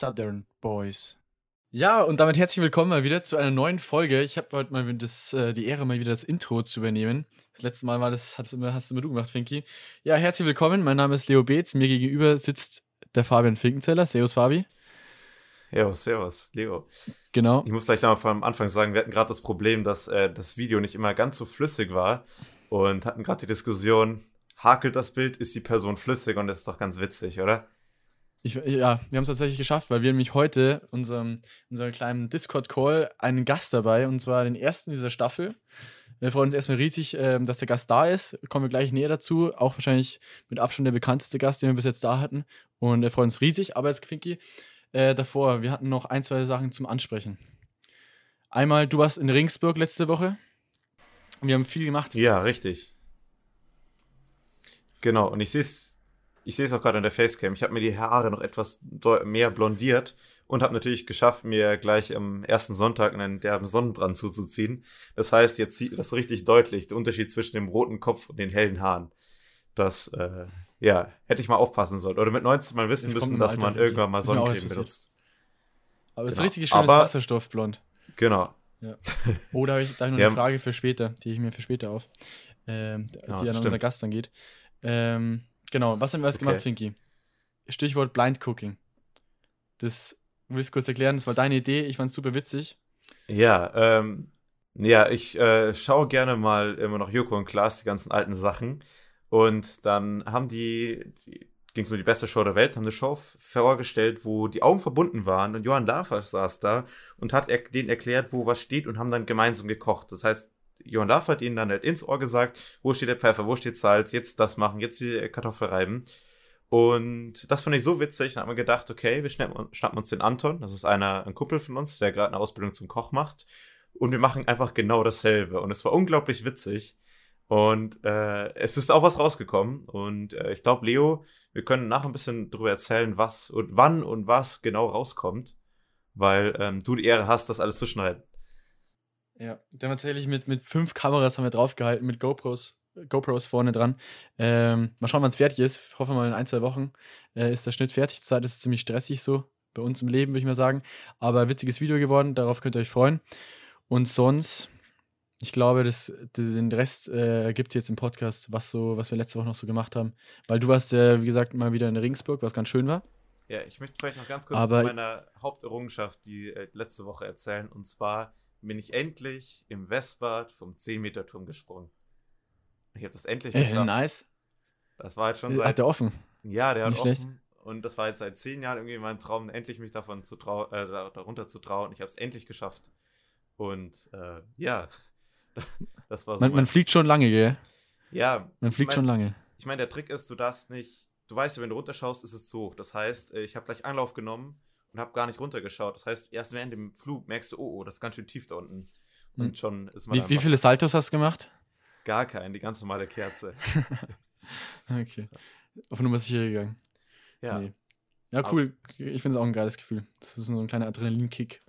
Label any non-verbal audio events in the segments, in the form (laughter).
Southern Boys. Ja, und damit herzlich willkommen mal wieder zu einer neuen Folge. Ich habe heute mal das, äh, die Ehre, mal wieder das Intro zu übernehmen. Das letzte Mal war das, hast du, immer, hast du immer du gemacht, Finki. Ja, herzlich willkommen. Mein Name ist Leo Beetz. Mir gegenüber sitzt der Fabian Finkenzeller. Servus, Fabi. Ja, servus, Leo. Genau. Ich muss gleich nochmal vom Anfang sagen, wir hatten gerade das Problem, dass äh, das Video nicht immer ganz so flüssig war und hatten gerade die Diskussion, hakelt das Bild, ist die Person flüssig und das ist doch ganz witzig, oder? Ich, ja, wir haben es tatsächlich geschafft, weil wir nämlich heute unserem, unserem kleinen Discord-Call einen Gast dabei, und zwar den ersten dieser Staffel. Wir freuen uns erstmal riesig, äh, dass der Gast da ist. Kommen wir gleich näher dazu. Auch wahrscheinlich mit Abstand der bekannteste Gast, den wir bis jetzt da hatten. Und wir freuen uns riesig. Aber jetzt, Finki, äh, davor, wir hatten noch ein, zwei Sachen zum Ansprechen. Einmal, du warst in Ringsburg letzte Woche. Wir haben viel gemacht. Ja, richtig. Genau, und ich sehe es ich sehe es auch gerade in der Facecam. Ich habe mir die Haare noch etwas mehr blondiert und habe natürlich geschafft, mir gleich am ersten Sonntag einen derben Sonnenbrand zuzuziehen. Das heißt, jetzt sieht das richtig deutlich, der Unterschied zwischen dem roten Kopf und den hellen Haaren. Das, äh, ja, hätte ich mal aufpassen sollen. Oder mit 19 mal wissen müssen, dass man irgendwann mal Sonnencreme benutzt. Aber es genau. ist richtig schönes Aber, Wasserstoffblond. Genau. Ja. Oder habe ich da noch eine ja. Frage für später, die ich mir für später auf, ähm, die ja, an unseren Gast dann geht. Ähm, Genau, was haben wir alles okay. gemacht, Finky? Stichwort Blind Cooking. Das willst du kurz erklären? Das war deine Idee, ich fand es super witzig. Ja, ähm, ja, ich äh, schaue gerne mal immer noch Joko und Klaas, die ganzen alten Sachen. Und dann haben die, die ging es um die beste Show der Welt, haben eine Show vorgestellt, wo die Augen verbunden waren und Johann Lafer saß da und hat er, denen erklärt, wo was steht und haben dann gemeinsam gekocht. Das heißt, Johann Laff hat ihnen dann halt ins Ohr gesagt, wo steht der Pfeffer, wo steht Salz, jetzt das machen, jetzt die Kartoffel reiben. Und das fand ich so witzig, dann haben wir gedacht, okay, wir schnappen, schnappen uns den Anton, das ist einer, ein Kumpel von uns, der gerade eine Ausbildung zum Koch macht. Und wir machen einfach genau dasselbe. Und es war unglaublich witzig. Und äh, es ist auch was rausgekommen. Und äh, ich glaube, Leo, wir können nachher ein bisschen darüber erzählen, was und wann und was genau rauskommt. Weil ähm, du die Ehre hast, das alles zu schneiden. Ja, haben tatsächlich mit, mit fünf Kameras haben wir draufgehalten, mit GoPros, GoPros vorne dran. Ähm, mal schauen, wann es fertig ist. Ich hoffe mal in ein, zwei Wochen äh, ist der Schnitt fertig. Zur Zeit ist es ziemlich stressig so bei uns im Leben, würde ich mal sagen. Aber witziges Video geworden, darauf könnt ihr euch freuen. Und sonst, ich glaube, das, den Rest äh, gibt es jetzt im Podcast, was, so, was wir letzte Woche noch so gemacht haben. Weil du warst, äh, wie gesagt, mal wieder in Ringsburg, was ganz schön war. Ja, ich möchte vielleicht noch ganz kurz Aber, von meiner Haupterrungenschaft die äh, letzte Woche erzählen. Und zwar bin ich endlich im Westbad vom 10-Meter-Turm gesprungen. Ich habe das endlich geschafft. Äh, nice. Das war jetzt schon seit. Hat der offen? Ja, der Nicht hat schlecht. offen. Und das war jetzt seit zehn Jahren irgendwie mein Traum, endlich mich davon zu trauen, äh, darunter zu trauen. Ich habe es endlich geschafft. Und äh, ja, (laughs) das war so. Man, man, fliegt schon lange, gell? Ja. Man fliegt ich mein, schon lange. Ich meine, der Trick ist, du darfst nicht. Du weißt ja, wenn du runterschaust, ist es zu hoch. Das heißt, äh, ich habe gleich Anlauf genommen und habe gar nicht runtergeschaut. Das heißt, erst während dem Flug merkst du, oh, oh, das ist ganz schön tief da unten. Und hm. schon ist man. Wie, wie viele Saltos hast du gemacht? Gar keinen, die ganz normale Kerze. (laughs) okay. Auf Nummer sicher gegangen. Ja. Nee. Ja, cool. Ich finde es auch ein geiles Gefühl. Das ist so ein kleiner Adrenalinkick.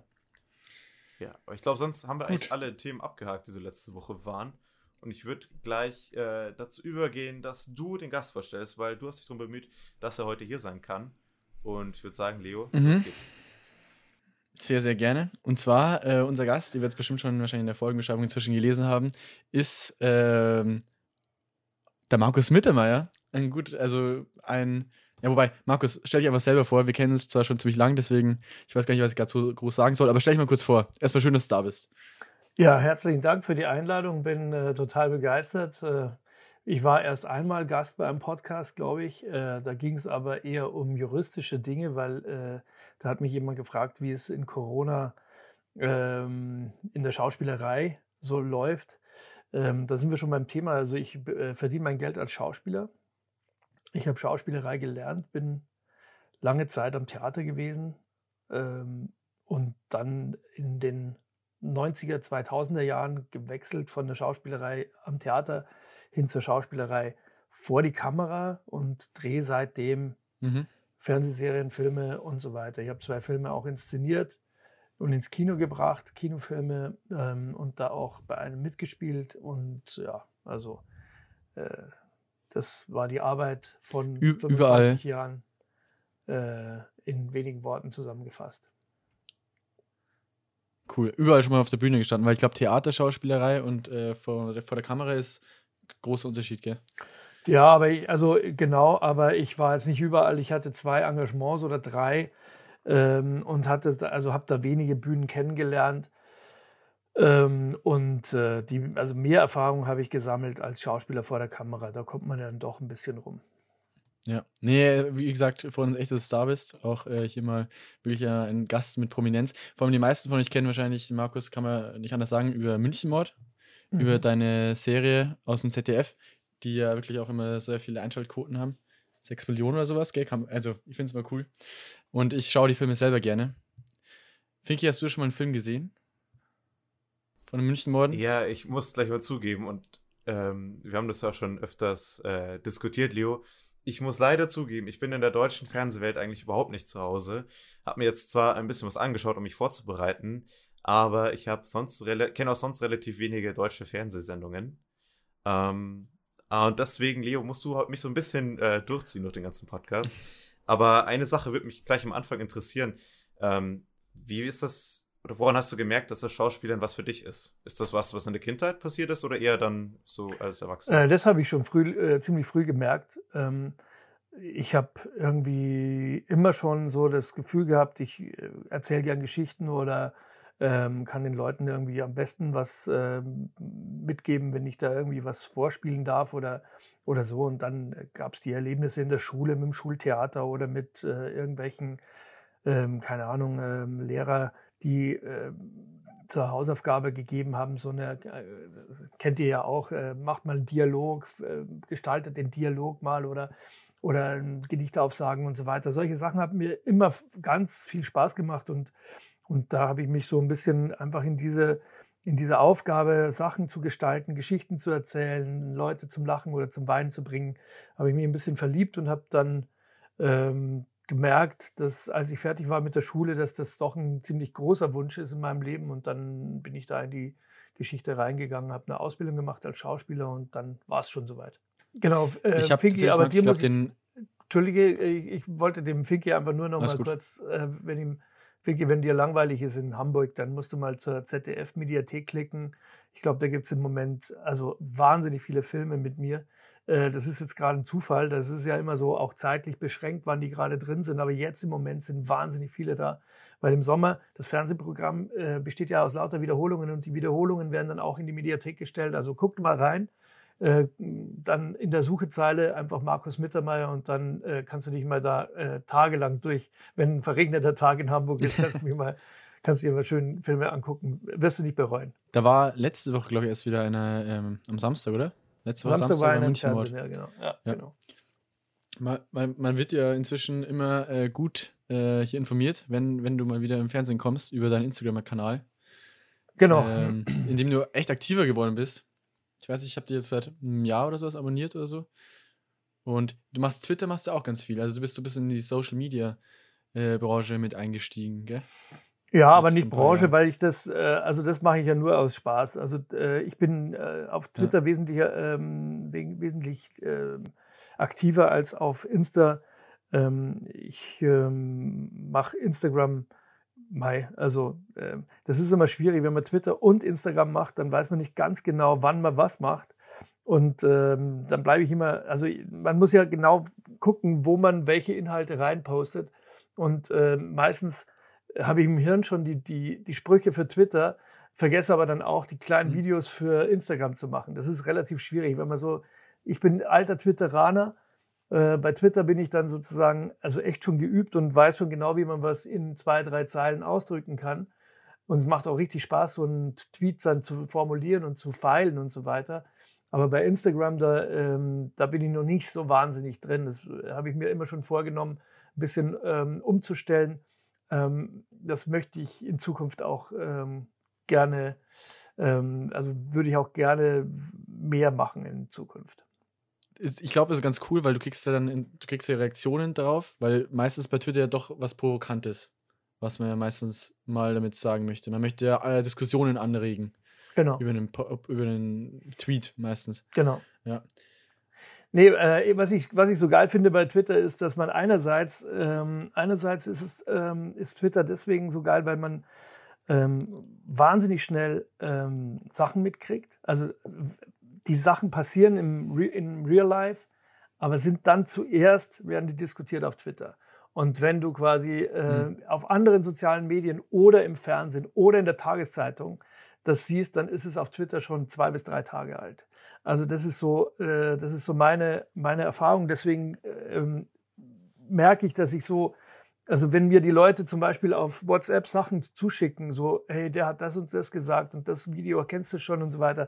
Ja, aber ich glaube, sonst haben wir Gut. eigentlich alle Themen abgehakt, die so letzte Woche waren. Und ich würde gleich äh, dazu übergehen, dass du den Gast vorstellst, weil du hast dich darum bemüht, dass er heute hier sein kann. Und ich würde sagen, Leo, mhm. los geht's. Sehr, sehr gerne. Und zwar, äh, unser Gast, ihr werdet es bestimmt schon wahrscheinlich in der Folgenbeschreibung inzwischen gelesen haben, ist ähm, der Markus Mittermeier. Ein gut, also ein, ja, wobei, Markus, stell dich einfach selber vor. Wir kennen uns zwar schon ziemlich lang, deswegen, ich weiß gar nicht, was ich gerade so groß sagen soll, aber stell dich mal kurz vor. Erstmal schön, dass du da bist. Ja, herzlichen Dank für die Einladung. Bin äh, total begeistert. Äh, ich war erst einmal Gast bei einem Podcast, glaube ich. Äh, da ging es aber eher um juristische Dinge, weil äh, da hat mich jemand gefragt, wie es in Corona ähm, in der Schauspielerei so läuft. Ähm, da sind wir schon beim Thema. Also ich äh, verdiene mein Geld als Schauspieler. Ich habe Schauspielerei gelernt, bin lange Zeit am Theater gewesen ähm, und dann in den 90er, 2000er Jahren gewechselt von der Schauspielerei am Theater hin zur Schauspielerei vor die Kamera und drehe seitdem mhm. Fernsehserien, Filme und so weiter. Ich habe zwei Filme auch inszeniert und ins Kino gebracht, Kinofilme ähm, und da auch bei einem mitgespielt. Und ja, also äh, das war die Arbeit von Ü 25 überall. Jahren. äh, in wenigen Worten zusammengefasst. Cool. Überall schon mal auf der Bühne gestanden, weil ich glaube, Theaterschauspielerei und äh, vor, vor der Kamera ist großer Unterschied, gell? Ja, aber ich, also genau, aber ich war jetzt nicht überall. Ich hatte zwei Engagements oder drei ähm, und hatte, also habe da wenige Bühnen kennengelernt. Ähm, und äh, die, also mehr Erfahrung habe ich gesammelt als Schauspieler vor der Kamera. Da kommt man dann doch ein bisschen rum. Ja, nee, wie gesagt, vor allem echt, dass du Star bist. Auch äh, hier mal wirklich äh, ein Gast mit Prominenz. Vor allem die meisten von euch kennen wahrscheinlich, Markus, kann man nicht anders sagen, über Münchenmord, mhm. über deine Serie aus dem ZDF, die ja wirklich auch immer sehr viele Einschaltquoten haben. Sechs Millionen oder sowas, gell? Also, ich finde es mal cool. Und ich schaue die Filme selber gerne. Finki, hast du schon mal einen Film gesehen? Von den Münchenmorden? Ja, ich muss gleich mal zugeben und ähm, wir haben das auch schon öfters äh, diskutiert, Leo ich muss leider zugeben, ich bin in der deutschen Fernsehwelt eigentlich überhaupt nicht zu Hause. Hab mir jetzt zwar ein bisschen was angeschaut, um mich vorzubereiten, aber ich habe sonst kenne auch sonst relativ wenige deutsche Fernsehsendungen. Ähm, ah, und deswegen, Leo, musst du mich so ein bisschen äh, durchziehen durch den ganzen Podcast. Aber eine Sache würde mich gleich am Anfang interessieren. Ähm, wie ist das, oder woran hast du gemerkt, dass das Schauspielern was für dich ist? Ist das was, was in der Kindheit passiert ist oder eher dann so als Erwachsener? Äh, das habe ich schon früh, äh, ziemlich früh gemerkt. Ähm, ich habe irgendwie immer schon so das Gefühl gehabt, ich äh, erzähle gern Geschichten oder ähm, kann den Leuten irgendwie am besten was äh, mitgeben, wenn ich da irgendwie was vorspielen darf oder, oder so. Und dann gab es die Erlebnisse in der Schule mit dem Schultheater oder mit äh, irgendwelchen, ähm, keine Ahnung, ähm, Lehrer, die äh, zur Hausaufgabe gegeben haben, so eine, äh, kennt ihr ja auch, äh, macht mal einen Dialog, äh, gestaltet den Dialog mal oder, oder ein Gedicht aufsagen und so weiter. Solche Sachen haben mir immer ganz viel Spaß gemacht und, und da habe ich mich so ein bisschen einfach in diese, in diese Aufgabe, Sachen zu gestalten, Geschichten zu erzählen, Leute zum Lachen oder zum Weinen zu bringen, habe ich mich ein bisschen verliebt und habe dann ähm, gemerkt, dass als ich fertig war mit der Schule, dass das doch ein ziemlich großer Wunsch ist in meinem Leben. Und dann bin ich da in die Geschichte reingegangen, habe eine Ausbildung gemacht als Schauspieler und dann war es schon soweit. Genau, äh, ich habe Finki, aber dir muss den Entschuldige, ich, ich, wollte dem Finki einfach nur noch mal kurz, äh, wenn ihm Finki, wenn dir langweilig ist in Hamburg, dann musst du mal zur ZDF-Mediathek klicken. Ich glaube, da gibt es im Moment also wahnsinnig viele Filme mit mir. Äh, das ist jetzt gerade ein Zufall. Das ist ja immer so auch zeitlich beschränkt, wann die gerade drin sind. Aber jetzt im Moment sind wahnsinnig viele da. Weil im Sommer das Fernsehprogramm äh, besteht ja aus lauter Wiederholungen und die Wiederholungen werden dann auch in die Mediathek gestellt. Also guckt mal rein. Äh, dann in der Suchezeile einfach Markus Mittermeier und dann äh, kannst du dich mal da äh, tagelang durch, wenn ein verregneter Tag in Hamburg ist, kannst du (laughs) mich mal kannst dir mal schön Filme angucken, wirst du nicht bereuen. Da war letzte Woche, glaube ich, erst wieder eine ähm, am Samstag, oder? Letzte Woche Samstag, Samstag war Münchenmord. Ja, genau. Ja, ja. genau. Man, man, man, wird ja inzwischen immer äh, gut äh, hier informiert, wenn, wenn du mal wieder im Fernsehen kommst, über deinen Instagram-Kanal. Genau. Ähm, in dem du echt aktiver geworden bist. Ich weiß, ich habe dir jetzt seit einem Jahr oder sowas abonniert oder so. Und du machst Twitter, machst du auch ganz viel. Also du bist so ein bisschen in die Social Media äh, Branche mit eingestiegen, gell? Ja, aber nicht Branche, weil ich das, äh, also das mache ich ja nur aus Spaß. Also äh, ich bin äh, auf Twitter ja. wesentlich, ähm, wesentlich ähm, aktiver als auf Insta. Ähm, ich ähm, mache Instagram Mai. Also ähm, das ist immer schwierig, wenn man Twitter und Instagram macht, dann weiß man nicht ganz genau, wann man was macht. Und ähm, dann bleibe ich immer, also man muss ja genau gucken, wo man welche Inhalte reinpostet. Und äh, meistens habe ich im Hirn schon die, die, die Sprüche für Twitter, vergesse aber dann auch die kleinen mhm. Videos für Instagram zu machen. Das ist relativ schwierig, wenn man so, ich bin alter Twitteraner, äh, bei Twitter bin ich dann sozusagen also echt schon geübt und weiß schon genau, wie man was in zwei, drei Zeilen ausdrücken kann. Und es macht auch richtig Spaß, so einen Tweet dann zu formulieren und zu feilen und so weiter. Aber bei Instagram, da, ähm, da bin ich noch nicht so wahnsinnig drin. Das äh, habe ich mir immer schon vorgenommen, ein bisschen ähm, umzustellen ähm, das möchte ich in Zukunft auch ähm, gerne, ähm, also würde ich auch gerne mehr machen in Zukunft. Ich glaube, das ist ganz cool, weil du kriegst ja dann in, du kriegst ja Reaktionen darauf, weil meistens bei Twitter ja doch was Provokantes, was man ja meistens mal damit sagen möchte. Man möchte ja alle Diskussionen anregen. Genau. Über einen, über einen Tweet meistens. Genau. Ja. Nee, äh, was, ich, was ich so geil finde bei Twitter ist, dass man einerseits, ähm, einerseits ist, es, ähm, ist Twitter deswegen so geil, weil man ähm, wahnsinnig schnell ähm, Sachen mitkriegt. Also die Sachen passieren im, Re im Real Life, aber sind dann zuerst, werden die diskutiert auf Twitter. Und wenn du quasi äh, mhm. auf anderen sozialen Medien oder im Fernsehen oder in der Tageszeitung das siehst, dann ist es auf Twitter schon zwei bis drei Tage alt. Also das ist so, äh, das ist so meine, meine Erfahrung. Deswegen ähm, merke ich, dass ich so, also wenn mir die Leute zum Beispiel auf WhatsApp Sachen zuschicken, so, hey, der hat das und das gesagt und das Video kennst du schon und so weiter,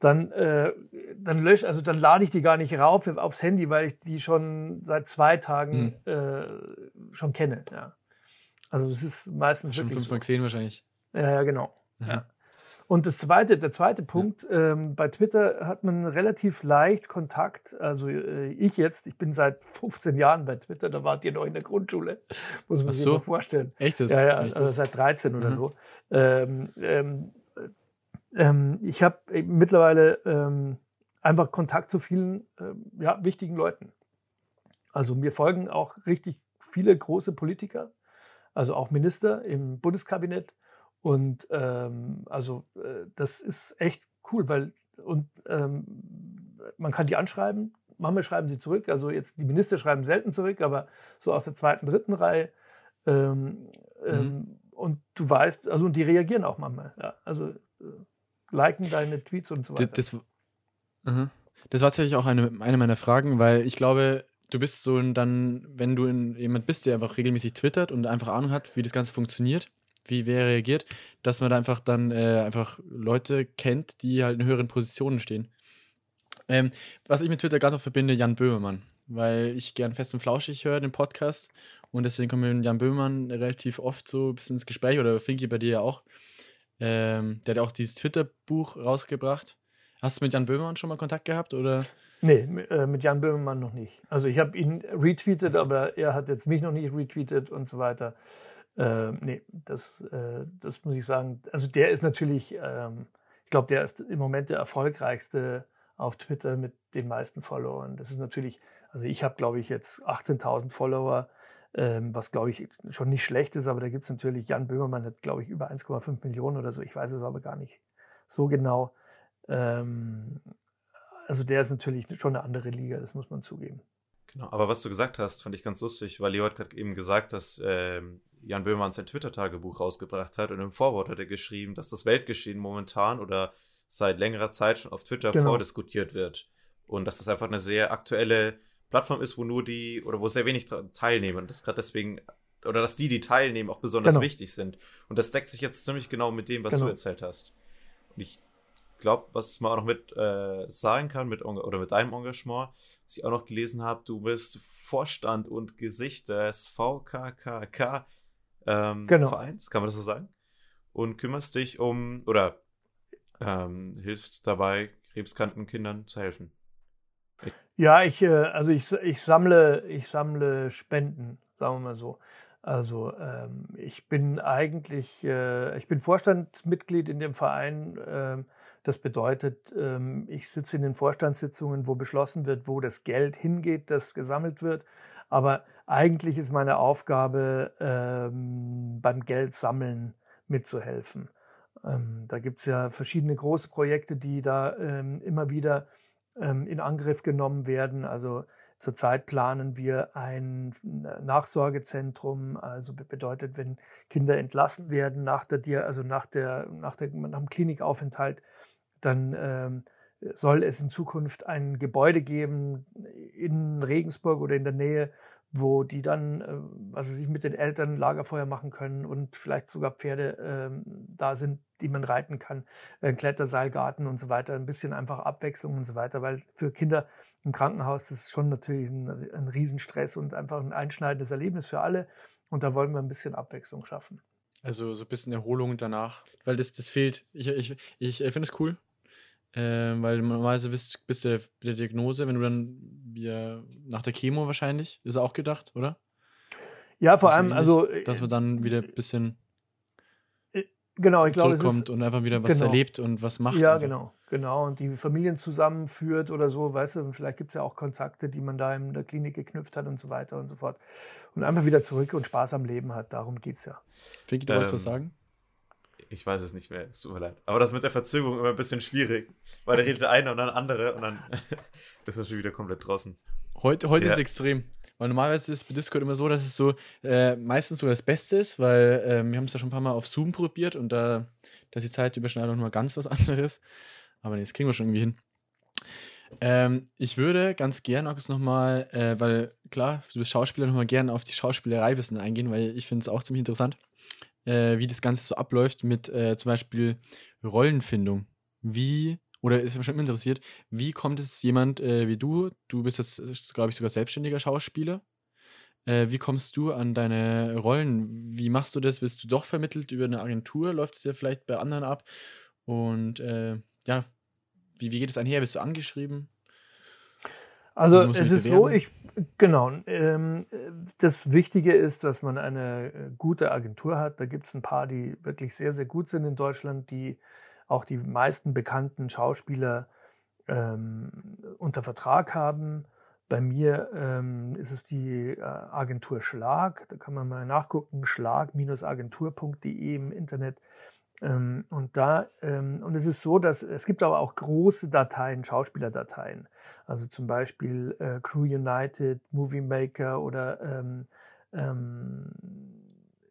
dann, äh, dann lösche, also dann lade ich die gar nicht rauf aufs Handy, weil ich die schon seit zwei Tagen hm. äh, schon kenne. Ja. Also es ist meistens schon fünfmal so. gesehen wahrscheinlich. Ja, ja genau. Mhm. Ja. Und das zweite, der zweite Punkt, ähm, bei Twitter hat man relativ leicht Kontakt. Also äh, ich jetzt, ich bin seit 15 Jahren bei Twitter, da wart ihr noch in der Grundschule, muss man Ach sich so? mal vorstellen. Echt? Das ja, ja, also seit 13 mhm. oder so. Ähm, ähm, ähm ich habe mittlerweile ähm, einfach Kontakt zu vielen äh, ja, wichtigen Leuten. Also mir folgen auch richtig viele große Politiker, also auch Minister im Bundeskabinett. Und ähm, also äh, das ist echt cool, weil und ähm, man kann die anschreiben. Manchmal schreiben sie zurück. Also jetzt die Minister schreiben selten zurück, aber so aus der zweiten, dritten Reihe. Ähm, ähm mhm. Und du weißt, also und die reagieren auch manchmal. Ja, also äh, liken deine Tweets und so weiter. Das, das, das war tatsächlich auch eine, eine meiner Fragen, weil ich glaube, du bist so dann, wenn du in, jemand bist, der einfach regelmäßig twittert und einfach Ahnung hat, wie das Ganze funktioniert, wie wer reagiert, dass man da einfach dann äh, einfach Leute kennt, die halt in höheren Positionen stehen. Ähm, was ich mit Twitter ganz oft verbinde, Jan Böhmermann, weil ich gern fest und flauschig höre, den Podcast. Und deswegen kommen wir mit Jan Böhmermann relativ oft so ein bisschen ins Gespräch, oder Finky bei dir ja auch. Ähm, der hat auch dieses Twitter-Buch rausgebracht. Hast du mit Jan Böhmermann schon mal Kontakt gehabt? Oder? Nee, äh, mit Jan Böhmermann noch nicht. Also ich habe ihn retweetet, aber er hat jetzt mich noch nicht retweetet und so weiter. Äh, nee, das, äh, das muss ich sagen. Also der ist natürlich, ähm, ich glaube, der ist im Moment der erfolgreichste auf Twitter mit den meisten Followern. Das ist natürlich, also ich habe, glaube ich, jetzt 18.000 Follower, ähm, was, glaube ich, schon nicht schlecht ist, aber da gibt es natürlich, Jan Böhmermann hat, glaube ich, über 1,5 Millionen oder so. Ich weiß es aber gar nicht so genau. Ähm, also der ist natürlich schon eine andere Liga, das muss man zugeben. Genau, aber was du gesagt hast, fand ich ganz lustig, weil Leo hat gerade eben gesagt, dass ähm, Jan Böhmermann sein Twitter-Tagebuch rausgebracht hat und im Vorwort hat er geschrieben, dass das Weltgeschehen momentan oder seit längerer Zeit schon auf Twitter genau. vordiskutiert wird. Und dass das einfach eine sehr aktuelle Plattform ist, wo nur die oder wo sehr wenig teilnehmen und das gerade deswegen oder dass die, die teilnehmen, auch besonders genau. wichtig sind. Und das deckt sich jetzt ziemlich genau mit dem, was genau. du erzählt hast. Und ich glaube, was man auch noch mit äh, sagen kann, mit oder mit deinem Engagement, was ich auch noch gelesen habe, du bist Vorstand und Gesicht des VKKK ähm, genau. Vereins, kann man das so sagen? Und kümmerst dich um oder ähm, hilfst dabei, krebskranken Kindern zu helfen. Ja, ich, äh, also ich, ich, sammle, ich sammle Spenden, sagen wir mal so. Also ähm, ich bin eigentlich, äh, ich bin Vorstandsmitglied in dem Verein. Ähm, das bedeutet, ähm, ich sitze in den Vorstandssitzungen, wo beschlossen wird, wo das Geld hingeht, das gesammelt wird. Aber eigentlich ist meine Aufgabe, ähm, beim Geldsammeln mitzuhelfen. Ähm, da gibt es ja verschiedene große Projekte, die da ähm, immer wieder ähm, in Angriff genommen werden. Also zurzeit planen wir ein Nachsorgezentrum, also bedeutet, wenn Kinder entlassen werden nach der, also nach der, nach der, nach dem Klinikaufenthalt, dann ähm, soll es in Zukunft ein Gebäude geben in Regensburg oder in der Nähe, wo die dann, äh, also sich mit den Eltern Lagerfeuer machen können und vielleicht sogar Pferde äh, da sind, die man reiten kann, ein Kletterseilgarten und so weiter, ein bisschen einfach Abwechslung und so weiter, weil für Kinder im Krankenhaus das ist schon natürlich ein, ein Riesenstress und einfach ein einschneidendes Erlebnis für alle und da wollen wir ein bisschen Abwechslung schaffen. Also so ein bisschen Erholung danach, weil das, das fehlt. Ich, ich, ich finde es cool, äh, weil normalerweise bist, bist du der, der Diagnose, wenn du dann ja, nach der Chemo wahrscheinlich, ist auch gedacht, oder? Ja, vor allem, ähnlich, also. Dass man dann wieder ein bisschen. Äh, Genau, ich glaube, zurückkommt und einfach wieder was genau. erlebt und was macht. Ja, einfach. genau, genau. Und die Familien zusammenführt oder so, weißt du, vielleicht gibt es ja auch Kontakte, die man da in der Klinik geknüpft hat und so weiter und so fort. Und einfach wieder zurück und Spaß am Leben hat. Darum geht es ja. Vicky, du wolltest was Ähm, sagen? Ich weiß es nicht mehr, es tut mir leid. Aber das mit der Verzögerung immer ein bisschen schwierig, weil da redet der eine und dann der andere und dann (laughs) ist man schon wieder komplett draußen. Heute, heute Ja. ist es extrem. Weil normalerweise ist es bei Discord immer so, dass es so äh, meistens so das Beste ist, weil ähm, wir haben es ja schon ein paar Mal auf Zoom probiert und da, da ist die Zeitüberschneidung mal ganz was (laughs) anderes. Aber nee, das kriegen wir schon irgendwie hin. Ähm, ich würde ganz gern, Markus, nochmal, äh, weil klar, du bist Schauspieler, nochmal gern auf die Schauspielerei ein bisschen eingehen, weil ich finde es auch ziemlich interessant, äh, wie das Ganze so abläuft mit äh, zum Beispiel Rollenfindung. Wie, oder ist mich schon interessiert, wie kommt es jemand äh, wie du, du bist jetzt, glaube ich, sogar selbstständiger Schauspieler, äh, wie kommst du an deine Rollen? Wie machst du das? Wirst du doch vermittelt über eine Agentur? Läuft es ja vielleicht bei anderen ab? Und äh, ja, wie, wie geht es einher? Bist du angeschrieben? Also es ist so, ich genau. Ähm, das Wichtige ist, dass man eine äh, gute Agentur hat. Da gibt es ein paar, die wirklich sehr, sehr gut sind in Deutschland, die auch die meisten bekannten Schauspieler ähm, unter Vertrag haben. Bei mir ähm, ist es die äh, Agentur Schlag. Da kann man mal nachgucken, schlag-agentur.de im Internet. Ähm, und da, ähm, und es ist so, dass es gibt aber auch große Dateien, Schauspielerdateien. Also zum Beispiel äh, Crew United, Movie Maker oder ähm, ähm,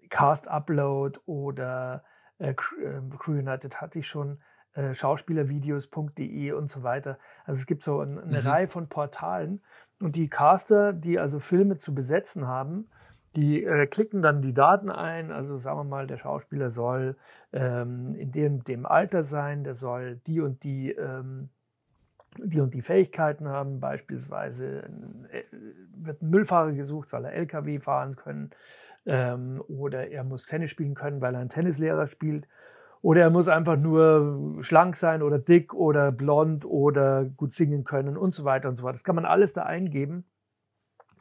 Cast Upload oder äh, ähm, Crew United hatte ich schon, äh, Schauspielervideos.de und so weiter. Also es gibt so ein, eine Mhm. Reihe von Portalen und die Caster, die also Filme zu besetzen haben, die äh, klicken dann die Daten ein. Also sagen wir mal, der Schauspieler soll ähm, in dem, dem Alter sein, der soll die und die ähm, die und die Fähigkeiten haben, beispielsweise äh, wird ein Müllfahrer gesucht, soll er LKW fahren können ähm, oder er muss Tennis spielen können, weil er einen Tennislehrer spielt oder er muss einfach nur schlank sein oder dick oder blond oder gut singen können und so weiter und so fort. Das kann man alles da eingeben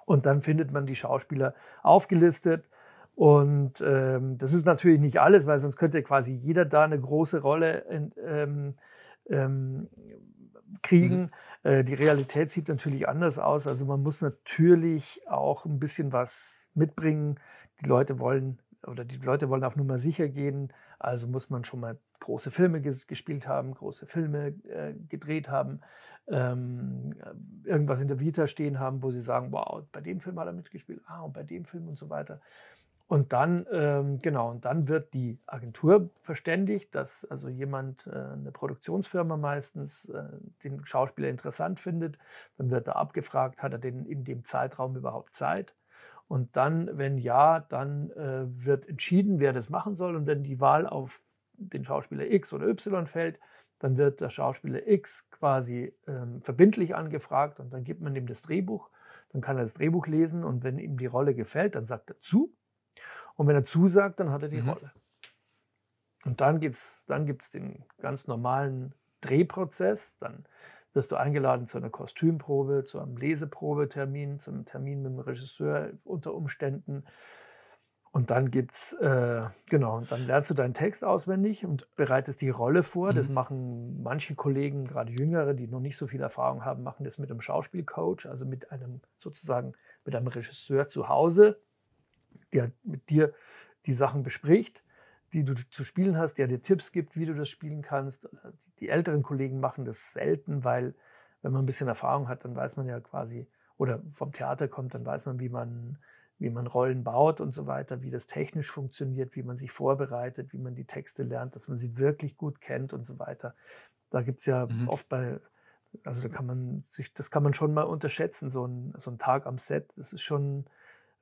und dann findet man die Schauspieler aufgelistet. Und ähm, das ist natürlich nicht alles, weil sonst könnte quasi jeder da eine große Rolle in, ähm, ähm, kriegen. Äh, die Realität sieht natürlich anders aus. Also man muss natürlich auch ein bisschen was mitbringen. Die Leute wollen oder die Leute wollen auf Nummer sicher gehen. Also muss man schon mal große Filme ges gespielt haben, große Filme äh, gedreht haben, ähm, irgendwas in der Vita stehen haben, wo sie sagen, wow, bei dem Film hat er mitgespielt, ah, und bei dem Film und so weiter. Und dann, ähm, genau, und dann wird die Agentur verständigt, dass also jemand, äh, eine Produktionsfirma meistens, äh, den Schauspieler interessant findet. Dann wird er abgefragt, hat er den in dem Zeitraum überhaupt Zeit? Und dann, wenn ja, dann äh, wird entschieden, wer das machen soll. Und wenn die Wahl auf den Schauspieler X oder Y fällt, dann wird der Schauspieler X quasi ähm, verbindlich angefragt und dann gibt man ihm das Drehbuch. Dann kann er das Drehbuch lesen und wenn ihm die Rolle gefällt, dann sagt er zu. Und wenn er zusagt, dann hat er die Mhm. Rolle. Und dann, gibt es den ganz normalen Drehprozess. Dann wirst du eingeladen zu einer Kostümprobe, zu einem Leseprobetermin, zu einem Termin mit dem Regisseur unter Umständen. Und dann gibt's, äh, genau, und dann lernst du deinen Text auswendig und bereitest die Rolle vor. Das Mhm. machen manche Kollegen, gerade Jüngere, die noch nicht so viel Erfahrung haben, machen das mit einem Schauspielcoach, also mit einem sozusagen mit einem Regisseur zu Hause, der mit dir die Sachen bespricht, die du zu spielen hast, der dir Tipps gibt, wie du das spielen kannst. Die älteren Kollegen machen das selten, weil wenn man ein bisschen Erfahrung hat, dann weiß man ja quasi, oder vom Theater kommt, dann weiß man, wie man, wie man Rollen baut und so weiter, wie das technisch funktioniert, wie man sich vorbereitet, wie man die Texte lernt, dass man sie wirklich gut kennt und so weiter. Da gibt es ja Mhm. oft bei, also da kann man sich, das kann man schon mal unterschätzen, so ein, so ein Tag am Set. Das ist schon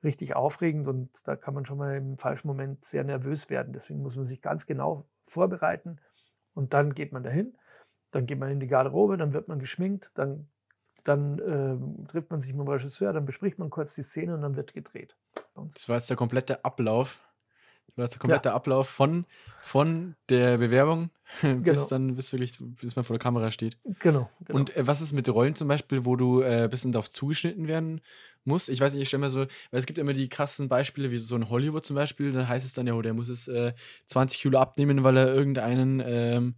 richtig aufregend und da kann man schon mal im falschen Moment sehr nervös werden. Deswegen muss man sich ganz genau vorbereiten und dann geht man dahin, dann geht man in die Garderobe, dann wird man geschminkt, dann, dann ähm, trifft man sich mit dem Regisseur, dann bespricht man kurz die Szene und dann wird gedreht. Das war jetzt der komplette Ablauf. Das war jetzt der komplette Ablauf von, von der Bewerbung (laughs) bis Genau. dann, bis wirklich, bis man vor der Kamera steht. genau, genau. Und äh, was ist mit Rollen zum Beispiel, wo du äh, ein bisschen darauf zugeschnitten werden muss. Ich weiß nicht, ich stelle mir so, weil es gibt immer die krassen Beispiele, wie so in Hollywood zum Beispiel, da heißt es dann ja, oh, der muss es äh, 20 Kilo abnehmen, weil er irgendeinen, ähm,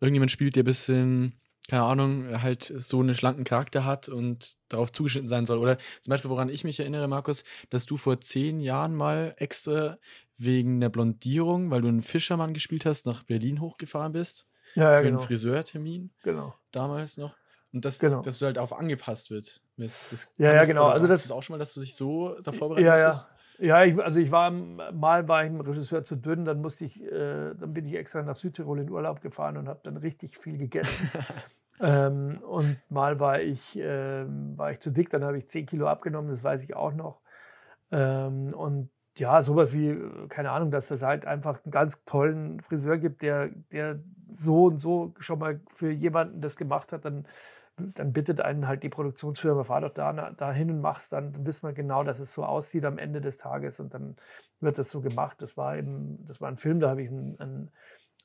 irgendjemand spielt, der ein bisschen, keine Ahnung, halt so einen schlanken Charakter hat und darauf zugeschnitten sein soll. Oder zum Beispiel, woran ich mich erinnere, Markus, dass du vor zehn Jahren mal extra wegen der Blondierung, weil du einen Fischermann gespielt hast, nach Berlin hochgefahren bist. Ja, ja für genau. einen Friseurtermin genau. damals noch. Und das, Genau. dass du halt auf angepasst wird. Das, Ja, ja, genau. Also das- du auch schon mal, dass du dich so da vorbereiten ja. musstest? Ja, ich, also ich war mal war ich dem Regisseur zu dünn, dann musste ich, äh, dann bin ich extra nach Südtirol in Urlaub gefahren und habe dann richtig viel gegessen. (laughs) ähm, und mal war ich, ähm, war ich zu dick, dann habe ich 10 Kilo abgenommen, das weiß ich auch noch. Ähm, und ja, sowas wie, äh, keine Ahnung, dass es halt einfach einen ganz tollen Friseur gibt, der, der so und so schon mal für jemanden das gemacht hat, dann, dann bittet einen halt die Produktionsfirma, fahr doch da, dahin und mach's dann, dann wissen wir genau, dass es so aussieht am Ende des Tages und dann wird das so gemacht. Das war eben, das war ein Film, da habe ich einen, einen,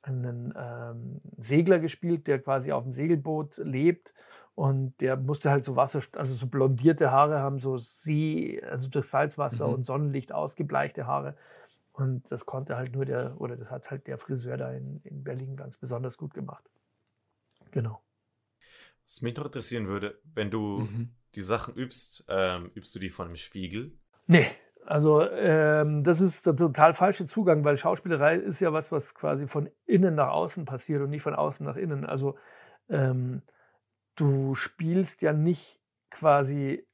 einen ähm, Segler gespielt, der quasi auf dem Segelboot lebt und der musste halt so Wasser, also so blondierte Haare haben, so See, also durch Salzwasser Mhm. und Sonnenlicht ausgebleichte Haare. Und das konnte halt nur der, oder das hat halt der Friseur da in, in Berlin ganz besonders gut gemacht. Genau. Was mich noch interessieren würde, wenn du Mhm. die Sachen übst, ähm, übst du die vor einem Spiegel? Nee, also ähm, das ist der total falsche Zugang, weil Schauspielerei ist ja was, was quasi von innen nach außen passiert und nicht von außen nach innen. Also ähm, du spielst ja nicht quasi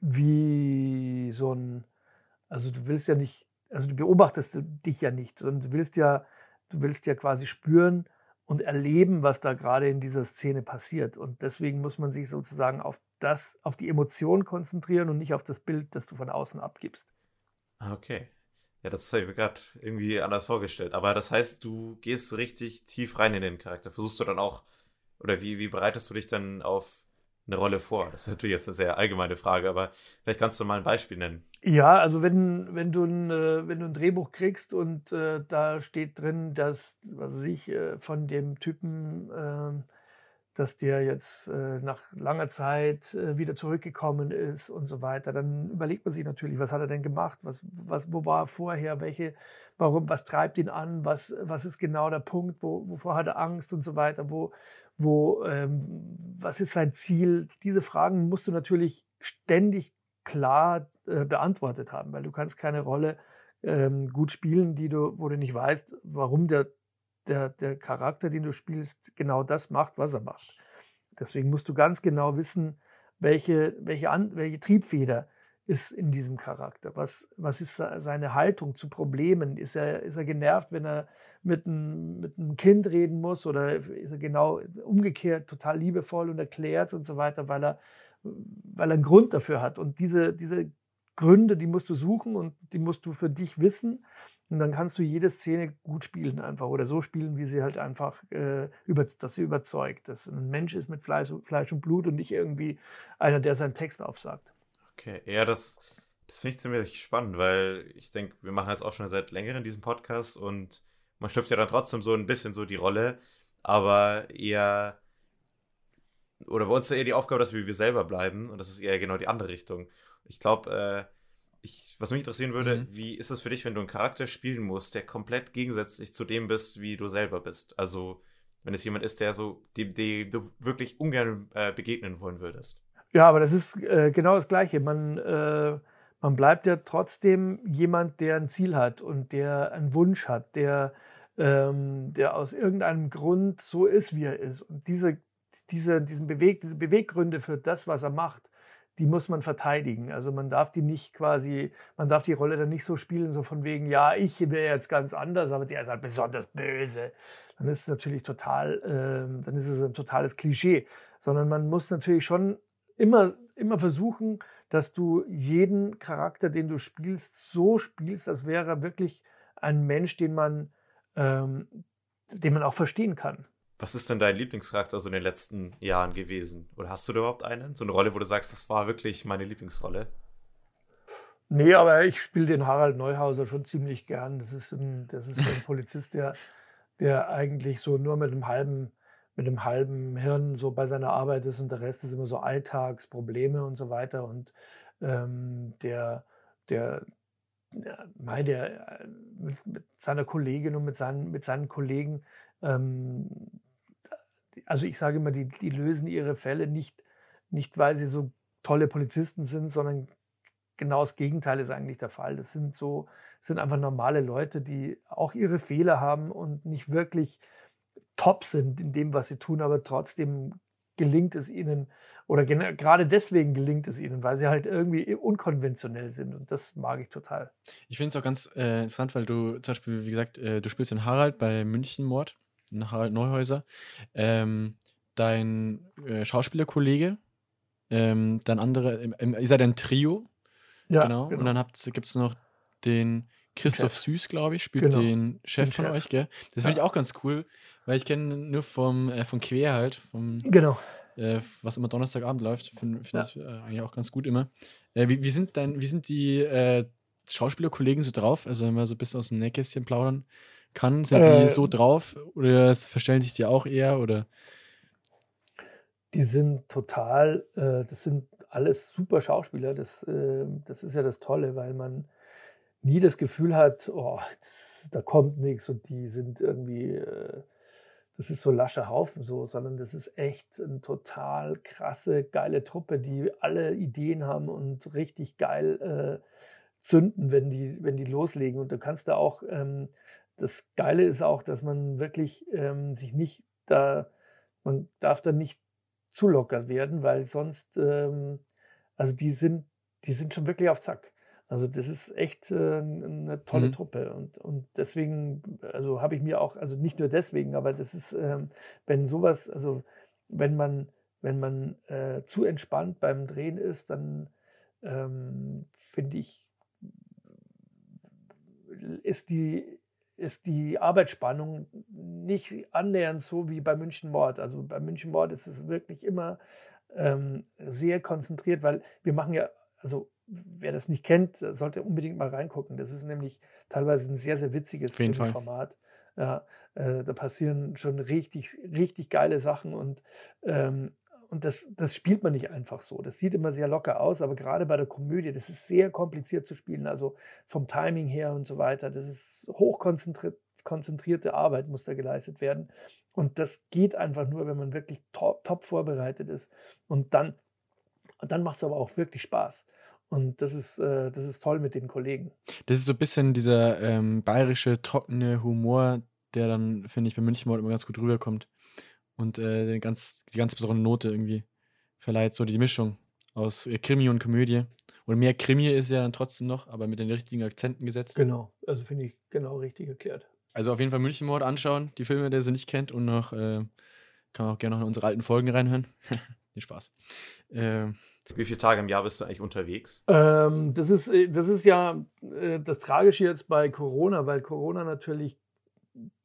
wie so ein, also du willst ja nicht, also du beobachtest dich ja nicht, sondern du willst ja, du willst ja quasi spüren und erleben, was da gerade in dieser Szene passiert. Und deswegen muss man sich sozusagen auf das, auf die Emotion konzentrieren und nicht auf das Bild, das du von außen abgibst. Ah, okay. Ja, das habe ich mir gerade irgendwie anders vorgestellt. Aber das heißt, du gehst so richtig tief rein in den Charakter. Versuchst du dann auch, oder wie, wie bereitest du dich dann auf eine Rolle vor? Das ist natürlich jetzt eine sehr allgemeine Frage, aber vielleicht kannst du mal ein Beispiel nennen. Ja, also wenn, wenn, du ein, äh, wenn du ein Drehbuch kriegst und äh, da steht drin, dass, was weiß ich, äh, von dem Typen, ähm, dass der jetzt äh, nach langer Zeit äh, wieder zurückgekommen ist und so weiter, dann überlegt man sich natürlich, was hat er denn gemacht, was, was, wo war er vorher, welche, warum, was treibt ihn an, was, was ist genau der Punkt, wo, wovor hat er Angst und so weiter, wo, wo, ähm, was ist sein Ziel? Diese Fragen musst du natürlich ständig klar äh, beantwortet haben, weil du kannst keine Rolle ähm, gut spielen, die du, wo du nicht weißt, warum der, der, der Charakter, den du spielst, genau das macht, was er macht. Deswegen musst du ganz genau wissen, welche, welche, An welche Triebfeder ist in diesem Charakter. Was, was ist seine Haltung zu Problemen? Ist er, ist er genervt, wenn er mit einem, mit einem Kind reden muss oder ist er genau umgekehrt total liebevoll und erklärt und so weiter, weil er, weil er einen Grund dafür hat. Und diese, diese Gründe, die musst du suchen und die musst du für dich wissen. Und dann kannst du jede Szene gut spielen einfach oder so spielen, wie sie halt einfach, äh, über, dass sie überzeugt, dass ein Mensch ist mit Fleisch, Fleisch und Blut und nicht irgendwie einer, der seinen Text aufsagt. Okay, ja, das, das finde ich ziemlich spannend, weil ich denke, wir machen jetzt auch schon seit längerem diesen Podcast und man schlüpft ja dann trotzdem so ein bisschen so die Rolle, aber eher, oder bei uns ist ja eher die Aufgabe, dass wir wir selber bleiben und das ist eher genau die andere Richtung. Ich glaube, äh, ich, was mich interessieren würde, Mhm. wie ist es für dich, wenn du einen Charakter spielen musst, der komplett gegensätzlich zu dem bist, wie du selber bist? Also, wenn es jemand ist, der so, dem, dem du wirklich ungern äh, begegnen wollen würdest. Ja, aber das ist äh, genau das Gleiche. Man, äh, man bleibt ja trotzdem jemand, der ein Ziel hat und der einen Wunsch hat, der, ähm, der aus irgendeinem Grund so ist, wie er ist. Und diese, diese, diesen Beweg, diese Beweggründe für das, was er macht, die muss man verteidigen. Also man darf die nicht quasi, man darf die Rolle dann nicht so spielen, so von wegen, ja, ich wäre jetzt ganz anders, aber der ist halt besonders böse. Dann ist es natürlich total, ähm, dann ist es ein totales Klischee. Sondern man muss natürlich schon immer, immer versuchen, dass du jeden Charakter, den du spielst, so spielst, als wäre er wirklich ein Mensch, den man, ähm, den man auch verstehen kann. Was ist denn dein Lieblingscharakter so in den letzten Jahren gewesen? Oder hast du da überhaupt einen? So eine Rolle, wo du sagst, das war wirklich meine Lieblingsrolle? Nee, aber ich spiele den Harald Neuhauser schon ziemlich gern. Das ist ein, das ist ein (laughs) Polizist, der, der eigentlich so nur mit einem halben, mit einem halben Hirn so bei seiner Arbeit ist und der Rest ist immer so Alltagsprobleme und so weiter. Und ähm, der, der, ja, der äh, mit, mit, seiner Kollegin und mit seinen, mit seinen Kollegen, ähm, also ich sage immer, die, die lösen ihre Fälle nicht, nicht, weil sie so tolle Polizisten sind, sondern genau das Gegenteil ist eigentlich der Fall. Das sind so, sind einfach normale Leute, die auch ihre Fehler haben und nicht wirklich top sind in dem, was sie tun, aber trotzdem gelingt es ihnen oder gerade deswegen gelingt es ihnen, weil sie halt irgendwie unkonventionell sind und das mag ich total. Ich finde es auch ganz äh, interessant, weil du zum Beispiel, wie gesagt, äh, du spielst in Harald bei Münchenmord, in Harald Neuhäuser. Ähm, dein äh, Schauspielerkollege, ähm, dann andere, ihr seid ein Trio, ja, genau. genau. Und dann gibt es noch den Christoph Chef. Süß, glaube ich, spielt genau. den Chef den von Chef. euch, gell? Das finde ich auch ganz cool, weil ich kenne nur vom, äh, von Quer halt, vom, genau. Äh, was immer Donnerstagabend läuft. Finde find ja. ich äh, eigentlich auch ganz gut immer. Äh, wie, wie, sind dein, wie sind die äh, Schauspielerkollegen so drauf? Also wenn man so ein bisschen aus dem Nähkästchen plaudern kann, sind die so ähm. drauf oder verstellen sich die auch eher oder? Die sind total, äh, das sind alles super Schauspieler. Das, das ist ja das Tolle, weil man nie das Gefühl hat, oh, das, da kommt nichts und die sind irgendwie, äh, das ist so lascher Haufen so, sondern das ist echt eine total krasse, geile Truppe, die alle Ideen haben und richtig geil äh, zünden, wenn die, wenn die loslegen. Und du kannst da auch, ähm, das Geile ist auch, dass man wirklich ähm, sich nicht da, man darf da nicht zu locker werden, weil sonst, ähm, also die sind, die sind schon wirklich auf Zack. Also das ist echt äh, eine tolle mhm. Truppe und, und deswegen, also habe ich mir auch, also nicht nur deswegen, aber das ist, ähm, wenn sowas, also wenn man, wenn man äh, zu entspannt beim Drehen ist, dann ähm, finde ich, ist die, ist die Arbeitsspannung nicht annähernd so wie bei München Mord. Also bei München Mord ist es wirklich immer ähm, sehr konzentriert, weil wir machen ja, also wer das nicht kennt, sollte unbedingt mal reingucken. Das ist nämlich teilweise ein sehr, sehr witziges Format. Ja, äh, da passieren schon richtig, richtig geile Sachen und, ähm, und das, das spielt man nicht einfach so. Das sieht immer sehr locker aus, aber gerade bei der Komödie, das ist sehr kompliziert zu spielen, also vom Timing her und so weiter. Das ist hochkonzentrierte Arbeit, muss da geleistet werden. Und das geht einfach nur, wenn man wirklich top, top vorbereitet ist. Und dann, dann macht es aber auch wirklich Spaß. Und das ist, äh, das ist toll mit den Kollegen. Das ist so ein bisschen dieser ähm, bayerische, trockene Humor, der dann, finde ich, bei München immer ganz gut rüberkommt. Und äh, ganz, die ganz besondere Note irgendwie verleiht, so die Mischung aus äh, Krimi und Komödie. Und mehr Krimi ist ja dann trotzdem noch, aber mit den richtigen Akzenten gesetzt. Genau, also finde ich genau richtig erklärt. Also auf jeden Fall Münchenmord anschauen, die Filme, der sie nicht kennt und noch, äh, kann man auch gerne noch in unsere alten Folgen reinhören. (laughs) nee, Spaß. Ähm, wie viele Tage im Jahr bist du eigentlich unterwegs? Ähm, das, ist, äh, das ist ja äh, das Tragische jetzt bei Corona, weil Corona natürlich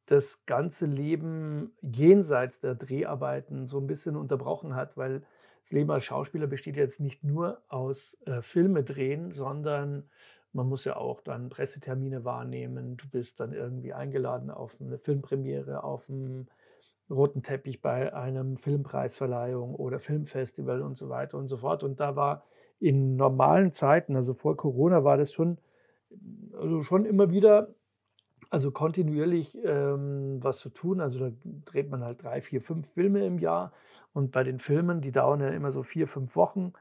das ganze Leben jenseits der Dreharbeiten so ein bisschen unterbrochen hat, weil das Leben als Schauspieler besteht jetzt nicht nur aus äh, Filme drehen, sondern man muss ja auch dann Pressetermine wahrnehmen. Du bist dann irgendwie eingeladen auf eine Filmpremiere, auf ein roten Teppich bei einem Filmpreisverleihung oder Filmfestival und so weiter und so fort. Und da war in normalen Zeiten, also vor Corona, war das schon, also schon immer wieder, also kontinuierlich ähm, was zu tun. Also da dreht man halt drei, vier, fünf Filme im Jahr. Und bei den Filmen, die dauern ja immer so vier, fünf Wochen.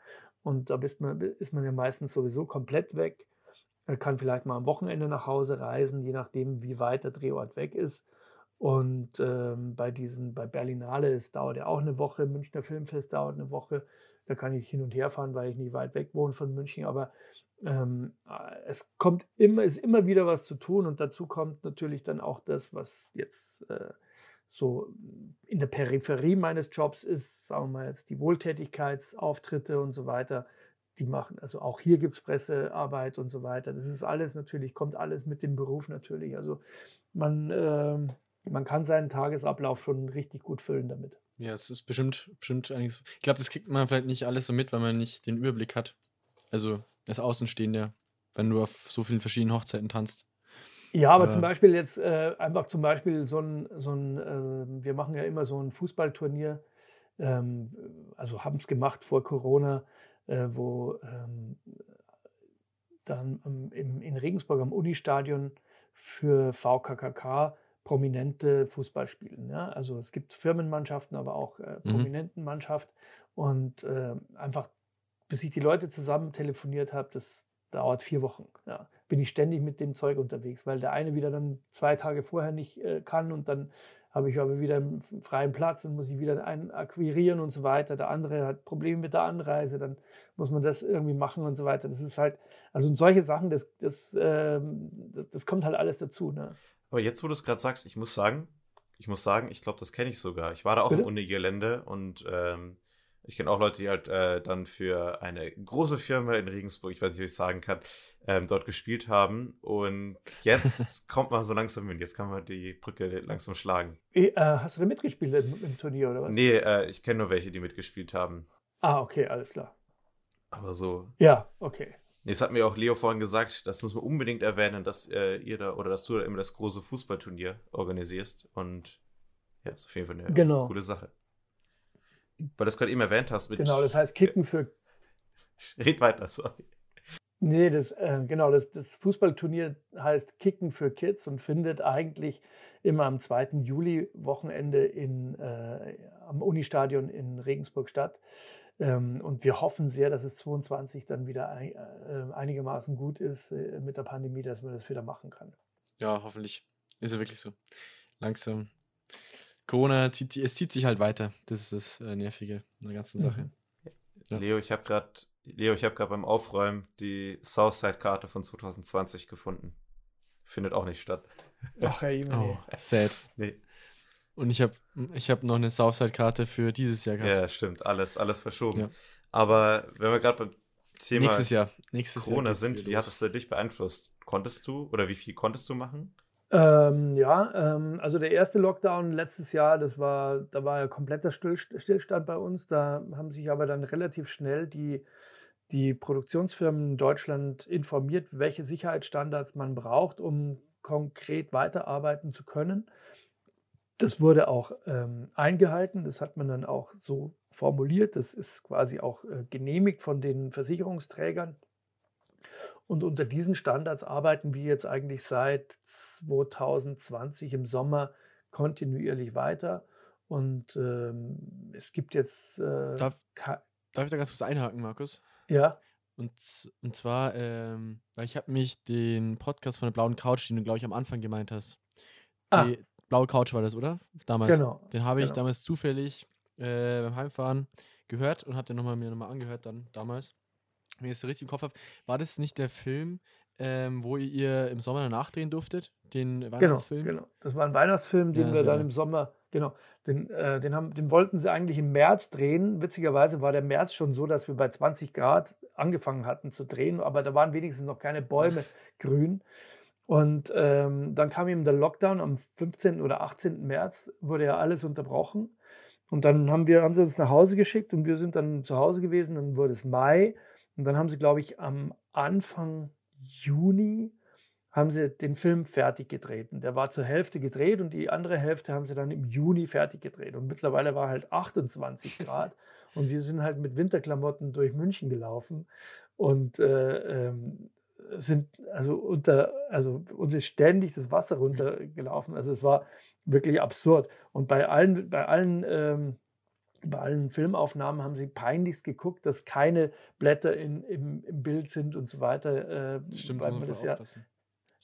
Und da ist man, ist man ja meistens sowieso komplett weg. Man kann vielleicht mal am Wochenende nach Hause reisen, je nachdem, wie weit der Drehort weg ist. Und ähm, bei diesen, bei Berlinale, es dauert ja auch eine Woche, Münchner Filmfest dauert eine Woche. Da kann ich hin und her fahren, weil ich nicht weit weg wohne von München. Aber ähm, äh, es kommt immer, ist immer wieder was zu tun und dazu kommt natürlich dann auch das, was jetzt äh, so in der Peripherie meines Jobs ist, sagen wir mal jetzt die Wohltätigkeitsauftritte und so weiter. Die machen, also auch hier gibt es Pressearbeit und so weiter. Das ist alles natürlich, kommt alles mit dem Beruf natürlich. Also man, äh, man kann seinen Tagesablauf schon richtig gut füllen damit. Ja, es ist bestimmt, bestimmt einiges. Ich glaube, das kriegt man vielleicht nicht alles so mit, weil man nicht den Überblick hat. Also als Außenstehender, wenn du auf so vielen verschiedenen Hochzeiten tanzt. Ja, aber äh, zum Beispiel jetzt äh, einfach zum Beispiel so ein, so ein äh, wir machen ja immer so ein Fußballturnier, ähm, also haben es gemacht vor Corona, äh, wo ähm, dann im, in Regensburg am Unistadion für VKKK prominente Fußball spielen. Ja? Also es gibt Firmenmannschaften, aber auch äh, mhm. Prominentenmannschaft. Und äh, einfach, bis ich die Leute zusammen telefoniert habe, das dauert vier Wochen. Ja. Bin ich ständig mit dem Zeug unterwegs, weil der eine wieder dann zwei Tage vorher nicht äh, kann und dann habe ich aber wieder einen freien Platz, dann muss ich wieder einen akquirieren und so weiter. Der andere hat Probleme mit der Anreise, dann muss man das irgendwie machen und so weiter. Das ist halt, also solche Sachen, das, das, das, das kommt halt alles dazu. Ne? Aber jetzt, wo du es gerade sagst, ich muss sagen, ich muss sagen, ich glaube, das kenne ich sogar. Ich war da auch Bitte? im Uni-Gelände und ähm, ich kenne auch Leute, die halt äh, dann für eine große Firma in Regensburg, ich weiß nicht, wie ich sagen kann, ähm, dort gespielt haben. Und jetzt (laughs) kommt man so langsam hin. Jetzt kann man die Brücke langsam schlagen. Äh, hast du da mitgespielt im, im Turnier oder was? Nee, äh, ich kenne nur welche, die mitgespielt haben. Ah, okay, alles klar. Aber so. Ja, okay. Jetzt hat mir auch Leo vorhin gesagt, das muss man unbedingt erwähnen, dass äh, ihr da oder dass du da immer das große Fußballturnier organisierst. Und ja, ist auf jeden Fall eine genau. coole Sache. Weil du es gerade eben erwähnt hast. Mit, genau, das heißt Kicken für. (laughs) Red weiter, sorry. Nee, das, äh, genau, das, das Fußballturnier heißt Kicken für Kids und findet eigentlich immer am 2. Juli-Wochenende äh, am Unistadion in Regensburg statt. Ähm, und wir hoffen sehr, dass es 22 dann wieder äh, einigermaßen gut ist äh, mit der Pandemie, dass man das wieder machen kann. Ja, hoffentlich. Ist ja wirklich so. Langsam Corona zieht, es zieht sich halt weiter. Das ist das äh, Nervige an der ganzen Sache. Mhm. Ja. Leo, ich habe gerade Leo, ich habe gerade beim Aufräumen die Southside-Karte von 2020 gefunden. Findet auch nicht statt. Ach, hey, oh, sad. Nee. Und ich habe ich hab noch eine Southside-Karte für dieses Jahr gehabt. Ja, stimmt. Alles, alles verschoben. Ja. Aber wenn wir gerade beim Thema Nächstes Jahr. Nächstes Corona Jahr sind, wie hat es dich beeinflusst? Konntest du oder wie viel konntest du machen? Ähm, ja, ähm, also der erste Lockdown letztes Jahr, das war, da war ja kompletter Stillstand bei uns. Da haben sich aber dann relativ schnell die, die Produktionsfirmen in Deutschland informiert, welche Sicherheitsstandards man braucht, um konkret weiterarbeiten zu können. Das wurde auch ähm, eingehalten, das hat man dann auch so formuliert, das ist quasi auch äh, genehmigt von den Versicherungsträgern. Und unter diesen Standards arbeiten wir jetzt eigentlich seit 2020 im Sommer kontinuierlich weiter. Und ähm, es gibt jetzt. Äh, darf, darf ich da ganz kurz einhaken, Markus? Ja. Und, und zwar, ähm, weil ich habe mich den Podcast von der blauen Couch, den du, glaube ich, am Anfang gemeint hast. Ah. Die blaue Couch war das, oder? Damals. Genau. Den habe ich genau. damals zufällig äh, beim Heimfahren gehört und habe den nochmal mir nochmal angehört dann damals wenn ich es richtig im Kopf habe, war das nicht der Film, ähm, wo ihr im Sommer danach drehen durftet? Den genau, Weihnachtsfilm? Genau, genau. Das war ein Weihnachtsfilm, den ja, wir dann im Sommer, genau, den, äh, den, haben, den wollten sie eigentlich im März drehen. Witzigerweise war der März schon so, dass wir bei 20 Grad angefangen hatten zu drehen, aber da waren wenigstens noch keine Bäume grün. Und ähm, dann kam eben der Lockdown am 15. oder 18. März, wurde ja alles unterbrochen. Und dann haben, wir, haben sie uns nach Hause geschickt und wir sind dann zu Hause gewesen. Dann wurde es Mai und dann haben sie, glaube ich, am Anfang Juni haben sie den Film fertig gedreht. Und der war zur Hälfte gedreht und die andere Hälfte haben sie dann im Juni fertig gedreht. Und mittlerweile war halt 28 (laughs) Grad und wir sind halt mit Winterklamotten durch München gelaufen und äh, ähm, sind also unter, also uns ist ständig das Wasser runtergelaufen. Also es war wirklich absurd. Und bei allen, bei allen ähm, bei allen Filmaufnahmen haben sie peinlichst geguckt, dass keine Blätter in, im, im Bild sind und so weiter. Äh, Stimmt, weil man das ja,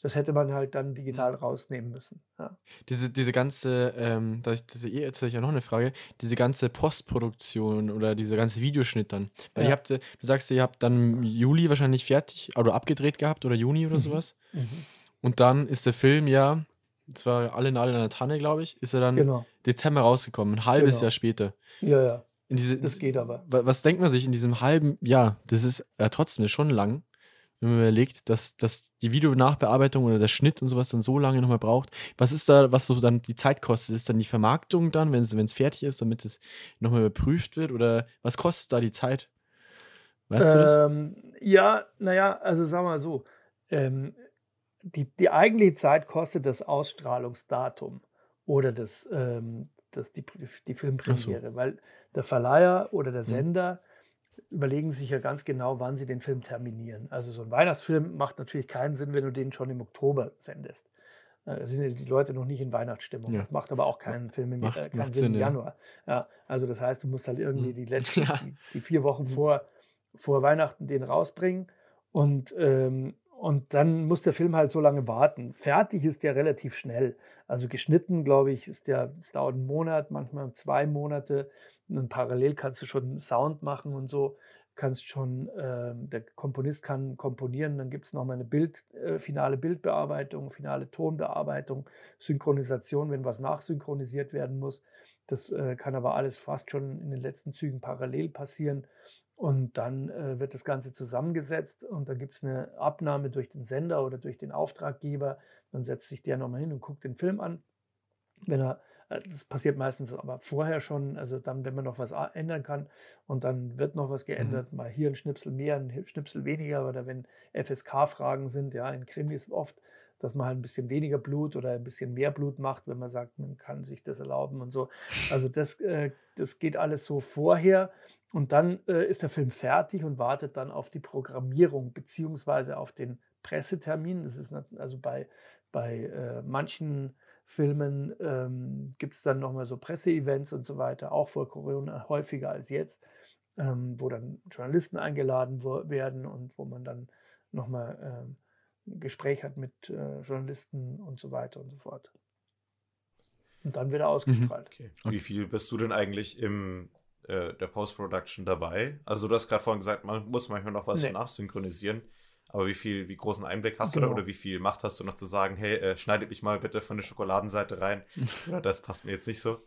das hätte man halt dann digital rausnehmen müssen. Ja. Diese, diese ganze, ähm, das, das, jetzt habe ich ja noch eine Frage, diese ganze Postproduktion oder dieser ganze Videoschnitt dann. Weil ja. ihr habt, du sagst, ihr habt dann im Juli wahrscheinlich fertig oder abgedreht gehabt oder Juni oder mhm. sowas. Mhm. Und dann ist der Film ja das war alle Nadel in der Tanne, glaube ich, ist er dann genau. Dezember rausgekommen, ein halbes genau. Jahr später. Ja, ja. Diese, das geht aber. Was denkt man sich in diesem halben Jahr? Das ist ja trotzdem schon lang, wenn man überlegt, dass, dass die Videonachbearbeitung oder der Schnitt und sowas dann so lange nochmal braucht. Was ist da, was so dann die Zeit kostet? Ist dann die Vermarktung dann, wenn es fertig ist, damit es nochmal überprüft wird? Oder was kostet da die Zeit? Weißt ähm, du das? Ähm, ja, naja, also sagen wir mal so. Ähm, die, die eigentliche Zeit kostet das Ausstrahlungsdatum oder das, ähm, das, die, die Filmpremiere, so. weil der Verleiher oder der mhm. Sender, überlegen sich ja ganz genau, wann sie den Film terminieren. Also so ein Weihnachtsfilm macht natürlich keinen Sinn, wenn du den schon im Oktober sendest. Äh, da sind ja die Leute noch nicht in Weihnachtsstimmung. Ja. Macht aber auch keinen Film im, macht, äh, keinen Sinn, Sinn im Januar. Ja. ja. also das heißt, du musst halt irgendwie hm. die letzten, ja. die, die, vier Wochen vor, vor Weihnachten den rausbringen. Und, ähm, und dann muss der Film halt so lange warten. Fertig ist der relativ schnell. Also geschnitten, glaube ich, ist der, es dauert einen Monat, manchmal zwei Monate. Und parallel kannst du schon Sound machen und so kannst schon, äh, der Komponist kann komponieren, dann gibt es nochmal eine Bild, äh, finale Bildbearbeitung, finale Tonbearbeitung, Synchronisation, wenn was nachsynchronisiert werden muss. Das äh, kann aber alles fast schon in den letzten Zügen parallel passieren. Und dann äh, wird das Ganze zusammengesetzt und dann gibt es eine Abnahme durch den Sender oder durch den Auftraggeber. Dann setzt sich der nochmal hin und guckt den Film an. Wenn er das passiert meistens aber vorher schon, also dann, wenn man noch was ändern kann und dann wird noch was geändert, mhm. mal hier ein Schnipsel mehr, ein Schnipsel weniger oder wenn FSK-Fragen sind, ja, in Krimis oft, dass man halt ein bisschen weniger Blut oder ein bisschen mehr Blut macht, wenn man sagt, man kann sich das erlauben und so. Also das, äh, das geht alles so vorher und dann äh, ist der Film fertig und wartet dann auf die Programmierung beziehungsweise auf den Pressetermin. Das ist also bei, bei äh, manchen Filmen ähm, gibt es dann nochmal so Presseevents und so weiter, auch vor Corona häufiger als jetzt, ähm, wo dann Journalisten eingeladen werden und wo man dann nochmal ähm, ein Gespräch hat mit äh, Journalisten und so weiter und so fort. Und dann wieder mhm. ausgestrahlt. Okay. Wie viel bist du denn eigentlich im äh, der Post-Production dabei? Also du hast gerade vorhin gesagt, man muss manchmal noch was nee. nachsynchronisieren. Aber wie viel, wie großen Einblick hast genau. du da genau. oder wie viel Macht hast du noch zu sagen, hey, äh, schneidet mich mal bitte von der Schokoladenseite rein? (laughs) oder das passt mir jetzt nicht so?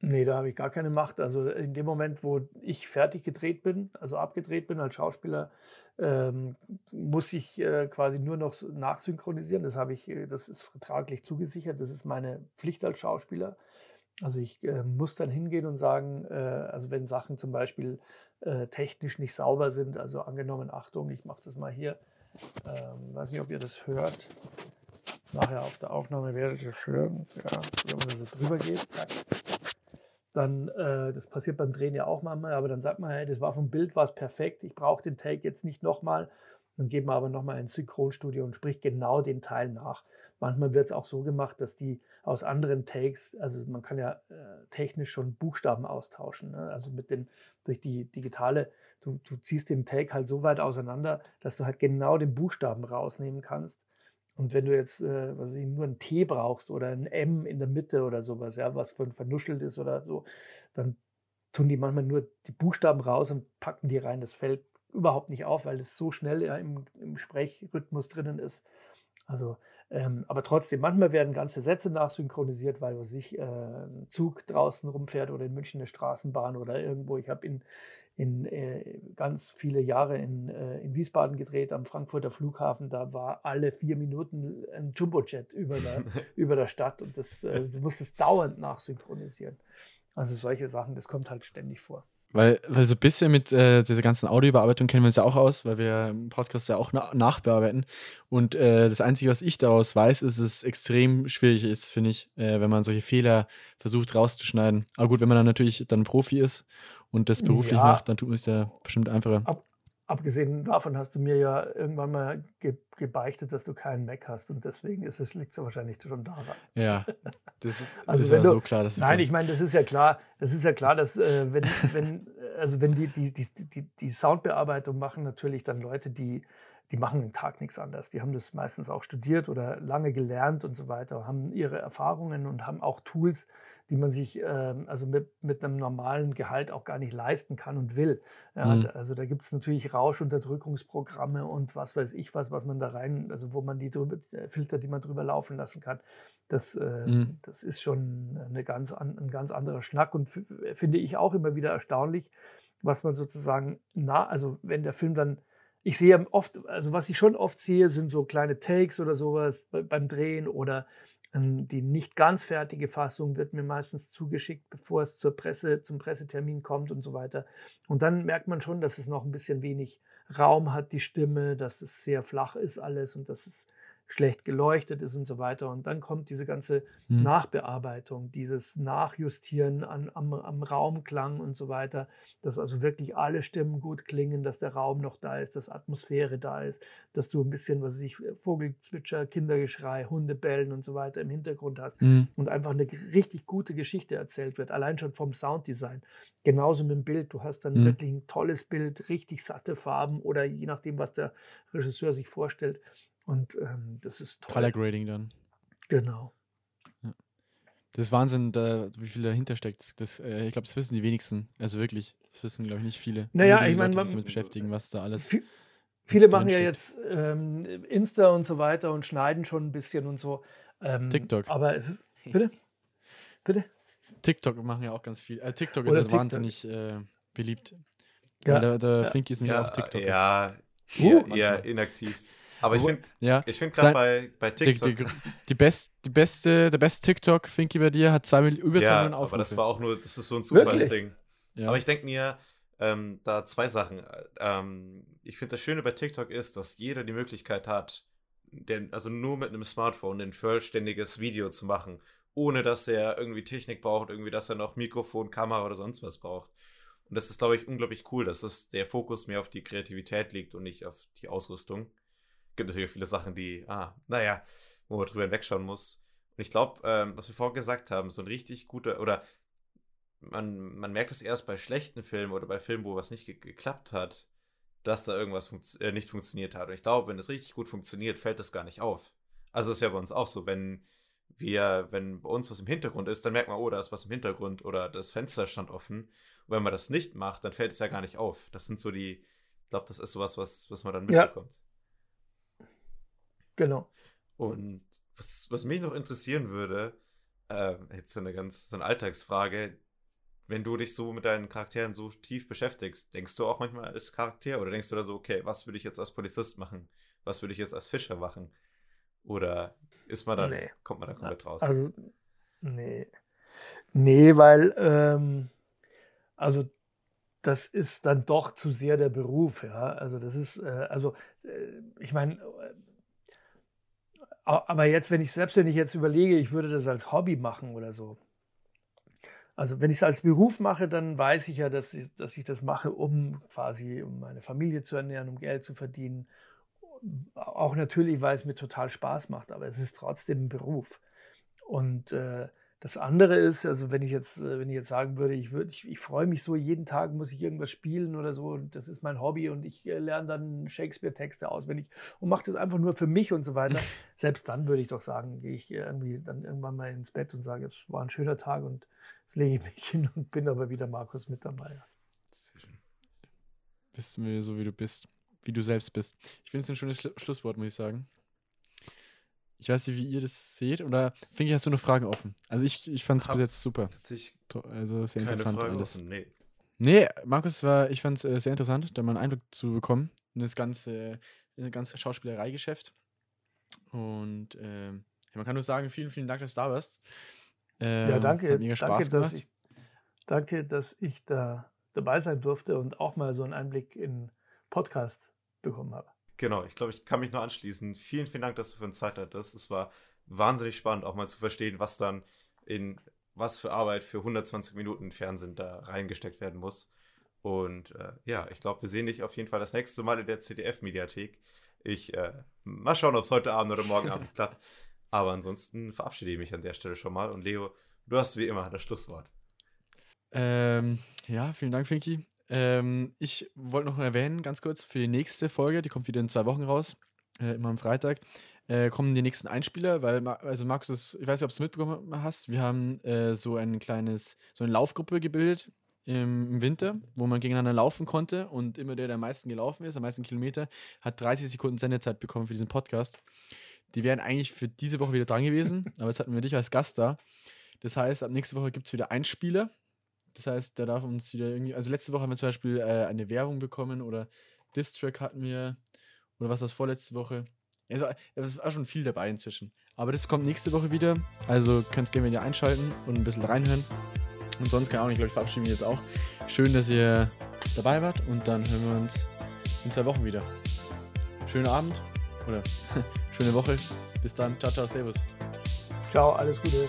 nee, da habe ich gar keine Macht. Also in dem Moment, wo ich fertig gedreht bin, also abgedreht bin als Schauspieler, ähm, muss ich äh, quasi nur noch nachsynchronisieren. Das habe ich, äh, das ist vertraglich zugesichert. Das ist meine Pflicht als Schauspieler. Also ich äh, muss dann hingehen und sagen, äh, also wenn Sachen zum Beispiel äh, technisch nicht sauber sind, also angenommen, Achtung, ich mache das mal hier, ähm, weiß nicht, ob ihr das hört. Nachher auf der Aufnahme werdet ihr es hören, ja, wenn man so drüber geht, zack. Dann, äh, das passiert beim Drehen ja auch manchmal, aber dann sagt man, hey, das war vom Bild, war es perfekt, ich brauche den Take jetzt nicht nochmal. Dann geht man aber nochmal ins Synchronstudio und spricht genau den Teil nach. Manchmal wird es auch so gemacht, dass die aus anderen Takes, also man kann ja äh, technisch schon Buchstaben austauschen, ne? also mit den, durch die digitale, du, du ziehst den Take halt so weit auseinander, dass du halt genau den Buchstaben rausnehmen kannst. Und wenn du jetzt äh, was ich, nur ein T brauchst oder ein M in der Mitte oder sowas, ja, was von vernuschelt ist oder so, dann tun die manchmal nur die Buchstaben raus und packen die rein. Das fällt überhaupt nicht auf, weil es so schnell ja, im, im Sprechrhythmus drinnen ist. Also ähm, aber trotzdem, manchmal werden ganze Sätze nachsynchronisiert, weil sich äh, ein Zug draußen rumfährt oder in München eine Straßenbahn oder irgendwo. Ich habe in, in äh, ganz viele Jahre in, äh, in Wiesbaden gedreht, am Frankfurter Flughafen. Da war alle vier Minuten ein Jumbojet über der, (laughs) über der Stadt und das, äh, du musst es dauernd nachsynchronisieren. Also solche Sachen, das kommt halt ständig vor. Weil, weil so ein bisschen mit äh, dieser ganzen Audiobearbeitung kennen wir uns ja auch aus, weil wir im Podcast ja auch na nachbearbeiten. Und äh, das Einzige, was ich daraus weiß, ist, dass es extrem schwierig ist, finde ich, äh, wenn man solche Fehler versucht rauszuschneiden. Aber gut, wenn man dann natürlich dann Profi ist und das beruflich ja. macht, dann tut man es ja bestimmt einfacher. Ab, abgesehen davon hast du mir ja irgendwann mal ge gebeichtet, dass du keinen Mac hast und deswegen ist es, liegt es wahrscheinlich schon daran. Ja, (laughs) das, also das ist ja du, so klar. Dass nein, ich meine, das ist ja klar, das ist ja klar, dass äh, wenn, wenn, also wenn die, die, die, die, die Soundbearbeitung machen natürlich dann Leute, die, die machen den Tag nichts anders. Die haben das meistens auch studiert oder lange gelernt und so weiter, haben ihre Erfahrungen und haben auch Tools, die man sich ähm, also mit, mit einem normalen Gehalt auch gar nicht leisten kann und will. Mhm. Also da gibt es natürlich Rauschunterdrückungsprogramme und was weiß ich was, was man da rein, also wo man die drüber, äh, Filter, die man drüber laufen lassen kann. Das, äh, mhm. das ist schon eine ganz an, ein ganz anderer Schnack und finde ich auch immer wieder erstaunlich, was man sozusagen, na, also wenn der Film dann ich sehe oft, also was ich schon oft sehe, sind so kleine Takes oder sowas beim Drehen oder die nicht ganz fertige Fassung wird mir meistens zugeschickt, bevor es zur Presse, zum Pressetermin kommt und so weiter. Und dann merkt man schon, dass es noch ein bisschen wenig Raum hat, die Stimme, dass es sehr flach ist alles und dass es schlecht geleuchtet ist und so weiter. Und dann kommt diese ganze mhm. Nachbearbeitung, dieses Nachjustieren an, am, am Raumklang und so weiter, dass also wirklich alle Stimmen gut klingen, dass der Raum noch da ist, dass Atmosphäre da ist, dass du ein bisschen, was weiß ich, Vogelzwitscher, Kindergeschrei, Hunde bellen und so weiter im Hintergrund hast mhm. und einfach eine richtig gute Geschichte erzählt wird, allein schon vom Sounddesign. Genauso mit dem Bild, du hast dann mhm. wirklich ein tolles Bild, richtig satte Farben oder je nachdem, was der Regisseur sich vorstellt, und ähm, das ist toll. Color Grading dann. Genau. Ja. Das ist Wahnsinn, da, wie viel dahinter steckt. Das, äh, ich glaube, das wissen die wenigsten. Also wirklich, das wissen, glaube ich, nicht viele. Naja, ich meine, man damit beschäftigen, was da alles. Viele machen ja jetzt ähm, Insta und so weiter und schneiden schon ein bisschen und so. Ähm, TikTok. Aber es ist. (laughs) Bitte? Bitte? TikTok machen ja auch ganz viel. Also TikTok Oder ist ja wahnsinnig äh, beliebt. Ja, der, der ja. Finky ist mir ja, auch TikTok. Ja, uh, eher inaktiv. Aber ich finde ja, find gerade bei, bei TikTok. Die, die, die, best, die beste, der beste TikTok, Finky bei dir, hat zwei, über 2 ja, Millionen Aufrufe. Aber das war auch nur, das ist so ein Zufallsding. Ja. Aber ich denke mir, ähm, da zwei Sachen. Ähm, ich finde das Schöne bei TikTok ist, dass jeder die Möglichkeit hat, den, also nur mit einem Smartphone ein vollständiges Video zu machen, ohne dass er irgendwie Technik braucht, irgendwie, dass er noch Mikrofon, Kamera oder sonst was braucht. Und das ist, glaube ich, unglaublich cool, dass es der Fokus mehr auf die Kreativität liegt und nicht auf die Ausrüstung gibt natürlich viele Sachen, die, ah, naja, wo man drüber hinwegschauen muss. Und ich glaube, ähm, was wir vorhin gesagt haben, so ein richtig guter, oder man, man merkt es erst bei schlechten Filmen oder bei Filmen, wo was nicht ge geklappt hat, dass da irgendwas funktio äh, nicht funktioniert hat. Und ich glaube, wenn es richtig gut funktioniert, fällt das gar nicht auf. Also ist ja bei uns auch so, wenn wir, wenn bei uns was im Hintergrund ist, dann merkt man, oh, da ist was im Hintergrund oder das Fenster stand offen. Und wenn man das nicht macht, dann fällt es ja gar nicht auf. Das sind so die, ich glaube, das ist sowas, was, was man dann mitbekommt. Ja. Genau. Und was, was mich noch interessieren würde, äh, jetzt so eine ganz so eine Alltagsfrage, wenn du dich so mit deinen Charakteren so tief beschäftigst, denkst du auch manchmal als Charakter oder denkst du da so, okay, was würde ich jetzt als Polizist machen? Was würde ich jetzt als Fischer machen? Oder ist man dann, nee. kommt man da komplett raus? Also, nee. Nee, weil, ähm, also das ist dann doch zu sehr der Beruf, ja. Also das ist, äh, also äh, ich meine, aber jetzt, wenn ich selbst, wenn ich jetzt überlege, ich würde das als Hobby machen oder so. Also wenn ich es als Beruf mache, dann weiß ich ja, dass ich, dass ich das mache, um quasi um meine Familie zu ernähren, um Geld zu verdienen. Auch natürlich, weil es mir total Spaß macht, aber es ist trotzdem ein Beruf. Und äh, das andere ist, also wenn ich jetzt, äh, wenn ich jetzt sagen würde, ich, würde, ich, ich freue mich so, jeden Tag muss ich irgendwas spielen oder so, das ist mein Hobby und ich äh, lerne dann Shakespeare-Texte auswendig und mache das einfach nur für mich und so weiter. (laughs) Selbst dann würde ich doch sagen, gehe ich irgendwie dann irgendwann mal ins Bett und sage, es war ein schöner Tag und jetzt lege ich mich (laughs) hin und bin aber wieder Markus mit dabei. Sehr schön. Bist du mir so, wie du bist, wie du selbst bist. Ich finde es ein schönes Schlusswort, muss ich sagen. Ich weiß nicht, wie ihr das seht. Oder finde ich, hast du noch Fragen offen? Also ich, ich fand es bis jetzt super. Also sehr interessant Frage alles. Offen, nee. Nee, Markus, war, ich fand es äh, sehr interessant, da mal einen Eindruck zu bekommen in das ganze, in das ganze Schauspielereigeschäft. Und äh, man kann nur sagen, vielen, vielen Dank, dass du da warst. Ähm, ja, danke. Hat mega Spaß danke, gemacht. Dass ich, danke, dass ich da dabei sein durfte und auch mal so einen Einblick in Podcast bekommen habe. Genau, ich glaube, ich kann mich nur anschließen. Vielen, vielen Dank, dass du für uns Zeit hattest. Es war wahnsinnig spannend, auch mal zu verstehen, was dann in was für Arbeit für 120 Minuten Fernsehen da reingesteckt werden muss. Und äh, ja, ich glaube, wir sehen dich auf jeden Fall das nächste Mal in der CDF-Mediathek. Ich äh, mal schauen, ob es heute Abend oder morgen Abend (laughs) klappt. Aber ansonsten verabschiede ich mich an der Stelle schon mal. Und Leo, du hast wie immer das Schlusswort. Ähm, ja, vielen Dank, Finki. Ähm, ich wollte noch erwähnen, ganz kurz, für die nächste Folge, die kommt wieder in zwei Wochen raus, äh, immer am Freitag, äh, kommen die nächsten Einspieler, weil, also Markus, ich weiß nicht, ob du es mitbekommen hast, wir haben äh, so ein kleines, so eine Laufgruppe gebildet im, im, Winter, wo man gegeneinander laufen konnte und immer der, der am meisten gelaufen ist, am meisten Kilometer, hat 30 Sekunden Sendezeit bekommen für diesen Podcast. Die wären eigentlich für diese Woche wieder dran gewesen, (laughs) aber jetzt hatten wir dich als Gast da. Das heißt, ab nächste Woche gibt es wieder Einspieler das heißt, da darf uns wieder irgendwie. Also letzte Woche haben wir zum Beispiel äh, eine Werbung bekommen oder Distrack hatten wir. Oder was war das vorletzte Woche? Also, es war schon viel dabei inzwischen. Aber das kommt nächste Woche wieder. Also könnt gerne wieder einschalten und ein bisschen reinhören. Und sonst kann ich auch nicht, glaube ich, verabschieden wir jetzt auch. Schön, dass ihr dabei wart und dann hören wir uns in zwei Wochen wieder. Schönen Abend oder (laughs) Schöne Woche. Bis dann. Ciao, ciao, servus. Ciao, alles Gute.